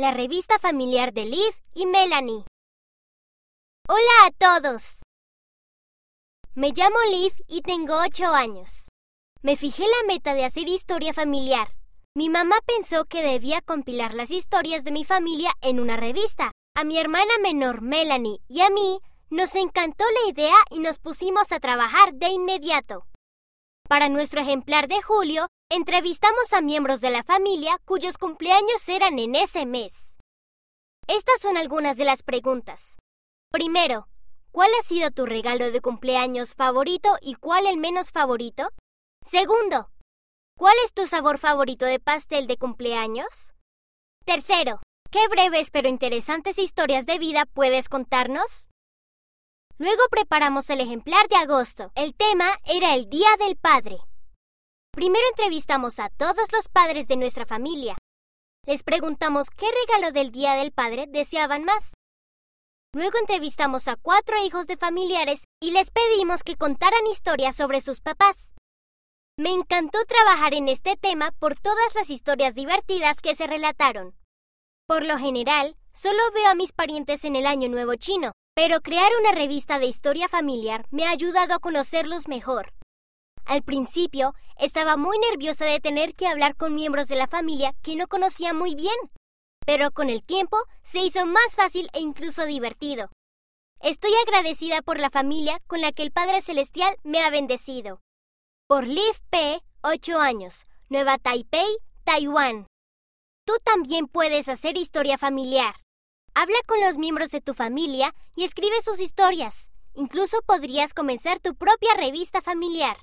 la revista familiar de Liv y Melanie. Hola a todos. Me llamo Liv y tengo 8 años. Me fijé la meta de hacer historia familiar. Mi mamá pensó que debía compilar las historias de mi familia en una revista. A mi hermana menor Melanie y a mí nos encantó la idea y nos pusimos a trabajar de inmediato. Para nuestro ejemplar de julio, entrevistamos a miembros de la familia cuyos cumpleaños eran en ese mes. Estas son algunas de las preguntas. Primero, ¿cuál ha sido tu regalo de cumpleaños favorito y cuál el menos favorito? Segundo, ¿cuál es tu sabor favorito de pastel de cumpleaños? Tercero, ¿qué breves pero interesantes historias de vida puedes contarnos? Luego preparamos el ejemplar de agosto. El tema era el Día del Padre. Primero entrevistamos a todos los padres de nuestra familia. Les preguntamos qué regalo del Día del Padre deseaban más. Luego entrevistamos a cuatro hijos de familiares y les pedimos que contaran historias sobre sus papás. Me encantó trabajar en este tema por todas las historias divertidas que se relataron. Por lo general, solo veo a mis parientes en el Año Nuevo Chino, pero crear una revista de historia familiar me ha ayudado a conocerlos mejor. Al principio, estaba muy nerviosa de tener que hablar con miembros de la familia que no conocía muy bien, pero con el tiempo se hizo más fácil e incluso divertido. Estoy agradecida por la familia con la que el Padre Celestial me ha bendecido. Por Liv P., 8 años, Nueva Taipei, Taiwán. Tú también puedes hacer historia familiar. Habla con los miembros de tu familia y escribe sus historias. Incluso podrías comenzar tu propia revista familiar.